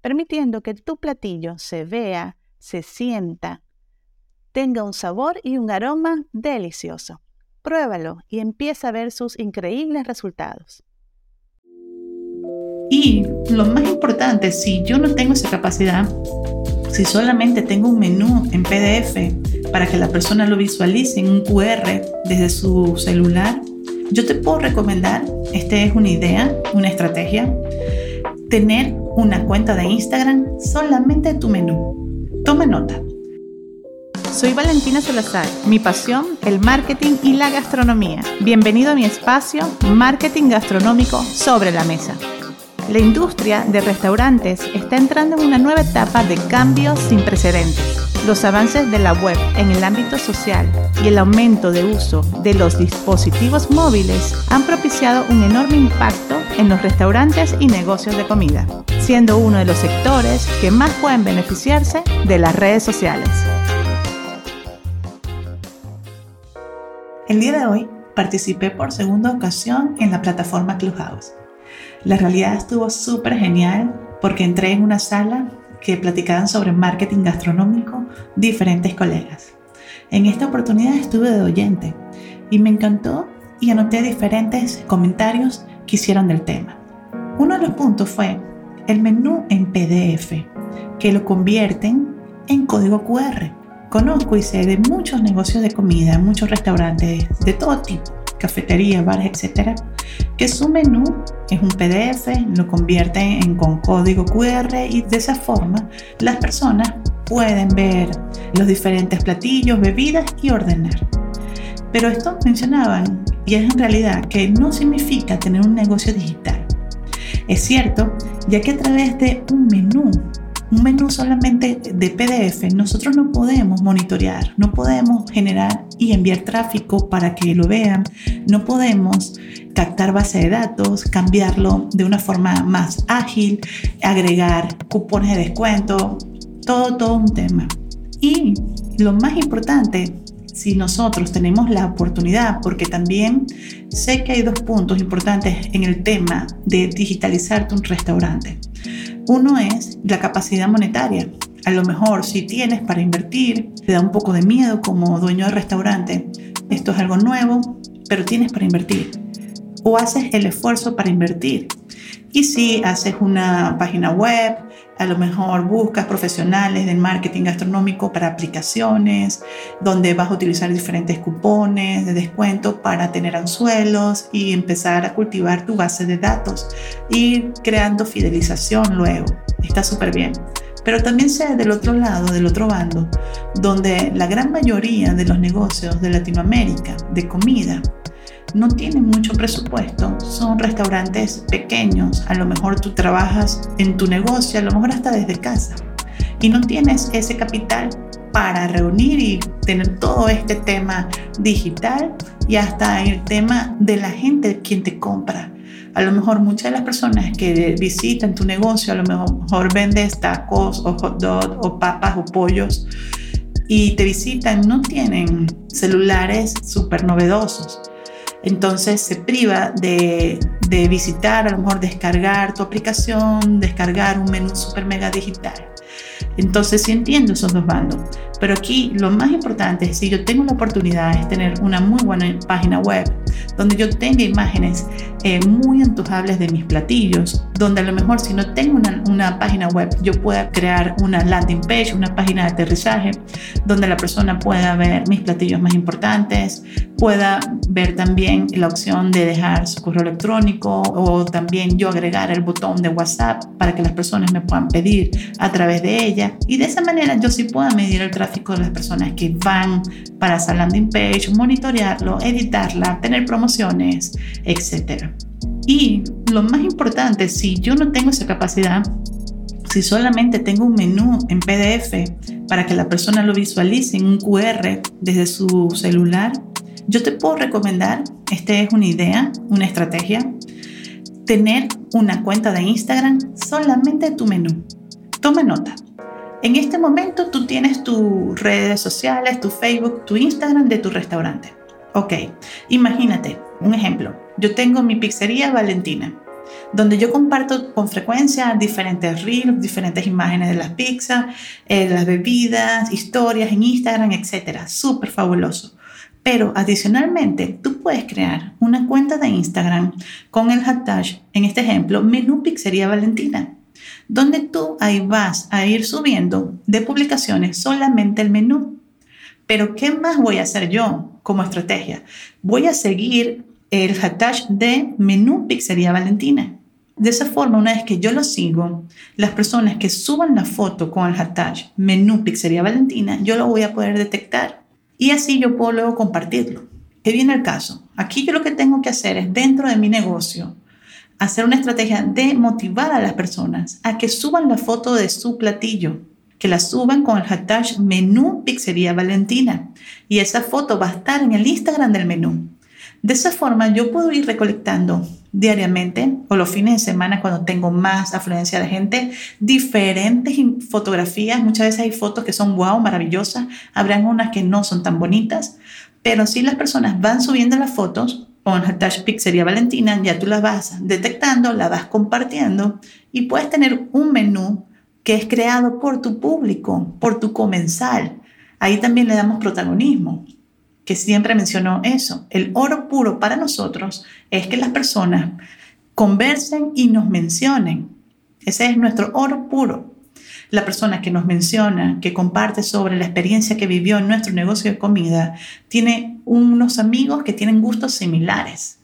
permitiendo que tu platillo se vea, se sienta, tenga un sabor y un aroma delicioso. Pruébalo y empieza a ver sus increíbles resultados. Y lo más importante, si yo no tengo esa capacidad, si solamente tengo un menú en PDF para que la persona lo visualice en un QR desde su celular, yo te puedo recomendar, esta es una idea, una estrategia, tener una cuenta de Instagram solamente tu menú. Toma nota. Soy Valentina Salazar. Mi pasión, el marketing y la gastronomía. Bienvenido a mi espacio Marketing Gastronómico sobre la Mesa. La industria de restaurantes está entrando en una nueva etapa de cambios sin precedentes. Los avances de la web en el ámbito social y el aumento de uso de los dispositivos móviles han propiciado un enorme impacto en los restaurantes y negocios de comida, siendo uno de los sectores que más pueden beneficiarse de las redes sociales. El día de hoy participé por segunda ocasión en la plataforma Clubhouse la realidad estuvo súper genial porque entré en una sala que platicaban sobre marketing gastronómico diferentes colegas. En esta oportunidad estuve de oyente y me encantó y anoté diferentes comentarios que hicieron del tema. Uno de los puntos fue el menú en PDF, que lo convierten en código QR. Conozco y sé de muchos negocios de comida, muchos restaurantes de todo tipo, cafeterías, bares, etcétera, que su menú es un PDF, lo convierte en con código QR y de esa forma las personas pueden ver los diferentes platillos, bebidas y ordenar. Pero esto mencionaban, y es en realidad que no significa tener un negocio digital. Es cierto, ya que a través de un menú un menú solamente de PDF, nosotros no podemos monitorear, no podemos generar y enviar tráfico para que lo vean, no podemos captar base de datos, cambiarlo de una forma más ágil, agregar cupones de descuento, todo, todo un tema. Y lo más importante, si nosotros tenemos la oportunidad, porque también sé que hay dos puntos importantes en el tema de digitalizar tu restaurante. Uno es la capacidad monetaria. A lo mejor si tienes para invertir, te da un poco de miedo como dueño de restaurante. Esto es algo nuevo, pero tienes para invertir. O haces el esfuerzo para invertir. Y si haces una página web, a lo mejor buscas profesionales del marketing gastronómico para aplicaciones, donde vas a utilizar diferentes cupones de descuento para tener anzuelos y empezar a cultivar tu base de datos, ir creando fidelización luego. Está súper bien. Pero también sé del otro lado, del otro bando, donde la gran mayoría de los negocios de Latinoamérica de comida no tienen mucho presupuesto, son restaurantes pequeños, a lo mejor tú trabajas en tu negocio, a lo mejor hasta desde casa, y no tienes ese capital para reunir y tener todo este tema digital y hasta el tema de la gente quien te compra. A lo mejor muchas de las personas que visitan tu negocio, a lo mejor vendes tacos o hot dogs o papas o pollos y te visitan, no tienen celulares súper novedosos entonces se priva de, visitar, a lo mejor descargar tu aplicación, descargar un menú super mega digital. Entonces sí entiendo esos dos bandos. Pero aquí lo más importante es si yo tengo la oportunidad de tener una muy buena página web donde yo tenga imágenes eh, muy antojables de mis platillos, donde a lo mejor si no tengo una, una, página web yo pueda crear una landing page, una página de aterrizaje, donde la persona pueda ver mis platillos más importantes, pueda ver también la opción de dejar su correo electrónico o también yo agregar el botón de WhatsApp para que las personas me puedan pedir a través de ella. Y de esa manera yo sí pueda medir el tráfico de las personas que van para esa landing page, monitorearlo, editarla, tener promociones, etc. Y lo más importante, si yo no tengo esa capacidad, si solamente tengo un menú en PDF para que la persona lo visualice en un QR desde su celular, yo te puedo recomendar, esta es una idea, una estrategia, tener una cuenta de Instagram solamente tu menú. Toma nota. En este momento tú tienes tus redes sociales, tu Facebook, tu Instagram de tu restaurante. Ok, imagínate, un ejemplo. Yo tengo mi pizzería Valentina, donde yo comparto con frecuencia diferentes reels, diferentes imágenes de las pizzas, eh, las bebidas, historias en Instagram, etc. Súper fabuloso. Pero adicionalmente, tú puedes crear una cuenta de Instagram con el hashtag, en este ejemplo, menú pizzería Valentina, donde tú ahí vas a ir subiendo de publicaciones solamente el menú. Pero ¿qué más voy a hacer yo como estrategia? Voy a seguir el hashtag de menú pizzería Valentina. De esa forma, una vez que yo lo sigo, las personas que suban la foto con el hashtag menú pizzería Valentina, yo lo voy a poder detectar y así yo puedo luego compartirlo. ¿Qué viene el caso? Aquí yo lo que tengo que hacer es dentro de mi negocio hacer una estrategia de motivar a las personas a que suban la foto de su platillo, que la suban con el hashtag menú pizzería Valentina y esa foto va a estar en el Instagram del menú. De esa forma yo puedo ir recolectando diariamente o los fines de semana cuando tengo más afluencia de gente, diferentes fotografías. Muchas veces hay fotos que son wow, maravillosas, habrán unas que no son tan bonitas, pero si las personas van subiendo las fotos con hashtag Pixería Valentina, ya tú las vas detectando, las vas compartiendo y puedes tener un menú que es creado por tu público, por tu comensal. Ahí también le damos protagonismo que siempre mencionó eso. El oro puro para nosotros es que las personas conversen y nos mencionen. Ese es nuestro oro puro. La persona que nos menciona, que comparte sobre la experiencia que vivió en nuestro negocio de comida, tiene unos amigos que tienen gustos similares.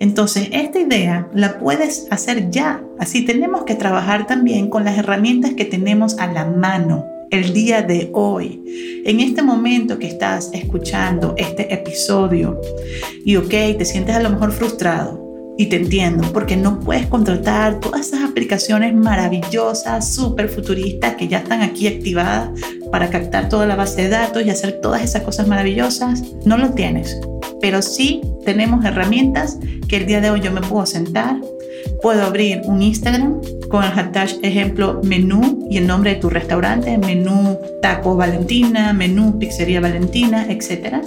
Entonces, esta idea la puedes hacer ya. Así tenemos que trabajar también con las herramientas que tenemos a la mano el día de hoy, en este momento que estás escuchando este episodio y ok, te sientes a lo mejor frustrado y te entiendo porque no puedes contratar todas esas aplicaciones maravillosas, súper futuristas que ya están aquí activadas para captar toda la base de datos y hacer todas esas cosas maravillosas, no lo tienes. Pero sí tenemos herramientas que el día de hoy yo me puedo sentar, puedo abrir un Instagram con el hashtag ejemplo menú y el nombre de tu restaurante, menú taco Valentina, menú pizzería Valentina, etc.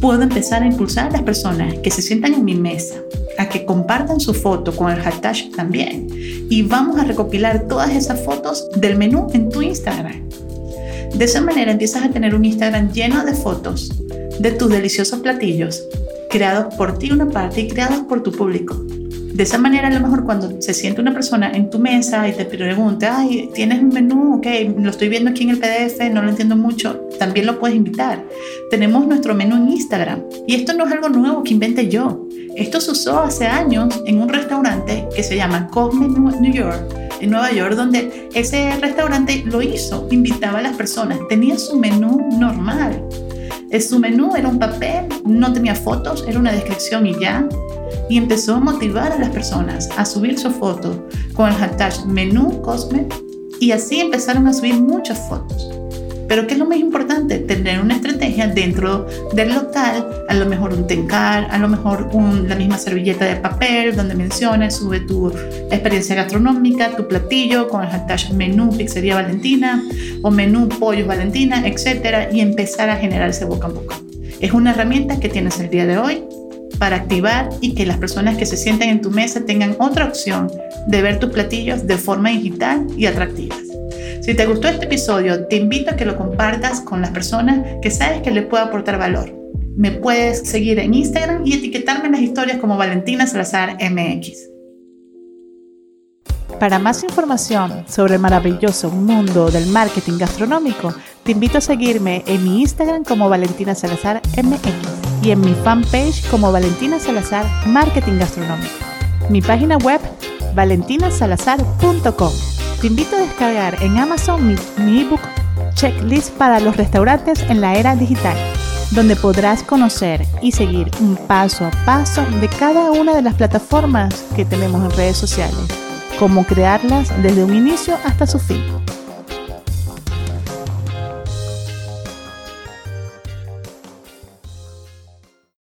Puedo empezar a impulsar a las personas que se sientan en mi mesa a que compartan su foto con el hashtag también y vamos a recopilar todas esas fotos del menú en tu Instagram. De esa manera empiezas a tener un Instagram lleno de fotos de tus deliciosos platillos creados por ti una parte y creados por tu público. De esa manera, a lo mejor cuando se siente una persona en tu mesa y te pregunta, ay, ¿tienes un menú? Ok, lo estoy viendo aquí en el PDF, no lo entiendo mucho, también lo puedes invitar. Tenemos nuestro menú en Instagram y esto no es algo nuevo que invente yo. Esto se usó hace años en un restaurante que se llama Cosme New York, en Nueva York, donde ese restaurante lo hizo, invitaba a las personas, tenía su menú normal. Su menú era un papel, no tenía fotos, era una descripción y ya y empezó a motivar a las personas a subir su foto con el hashtag menú Cosme y así empezaron a subir muchas fotos. Pero ¿qué es lo más importante? Tener una estrategia dentro del local, a lo mejor un tencar, a lo mejor la misma servilleta de papel donde menciones, sube tu experiencia gastronómica, tu platillo con el hashtag menú pizzería Valentina o menú pollos Valentina, etcétera, y empezar a generarse boca a boca. Es una herramienta que tienes el día de hoy para activar y que las personas que se sienten en tu mesa tengan otra opción de ver tus platillos de forma digital y atractiva. Si te gustó este episodio, te invito a que lo compartas con las personas que sabes que le puede aportar valor. Me puedes seguir en Instagram y etiquetarme en las historias como Valentina Salazar MX. Para más información sobre el maravilloso mundo del marketing gastronómico, te invito a seguirme en mi Instagram como Valentina Salazar MX y en mi fanpage como Valentina Salazar Marketing Gastronómico. Mi página web valentinasalazar.com. Te invito a descargar en Amazon mi, ebook Checklist para los restaurantes en la era digital, donde podrás conocer y seguir un paso a paso de cada una de las plataformas que tenemos en redes sociales cómo crearlas desde un inicio hasta su fin.